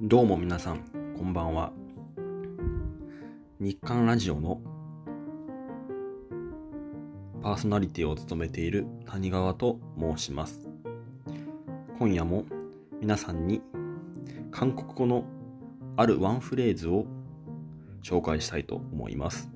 どうも皆さん、こんばんは。日刊ラジオのパーソナリティを務めている谷川と申します。今夜も皆さんに韓国語のあるワンフレーズを紹介したいと思います。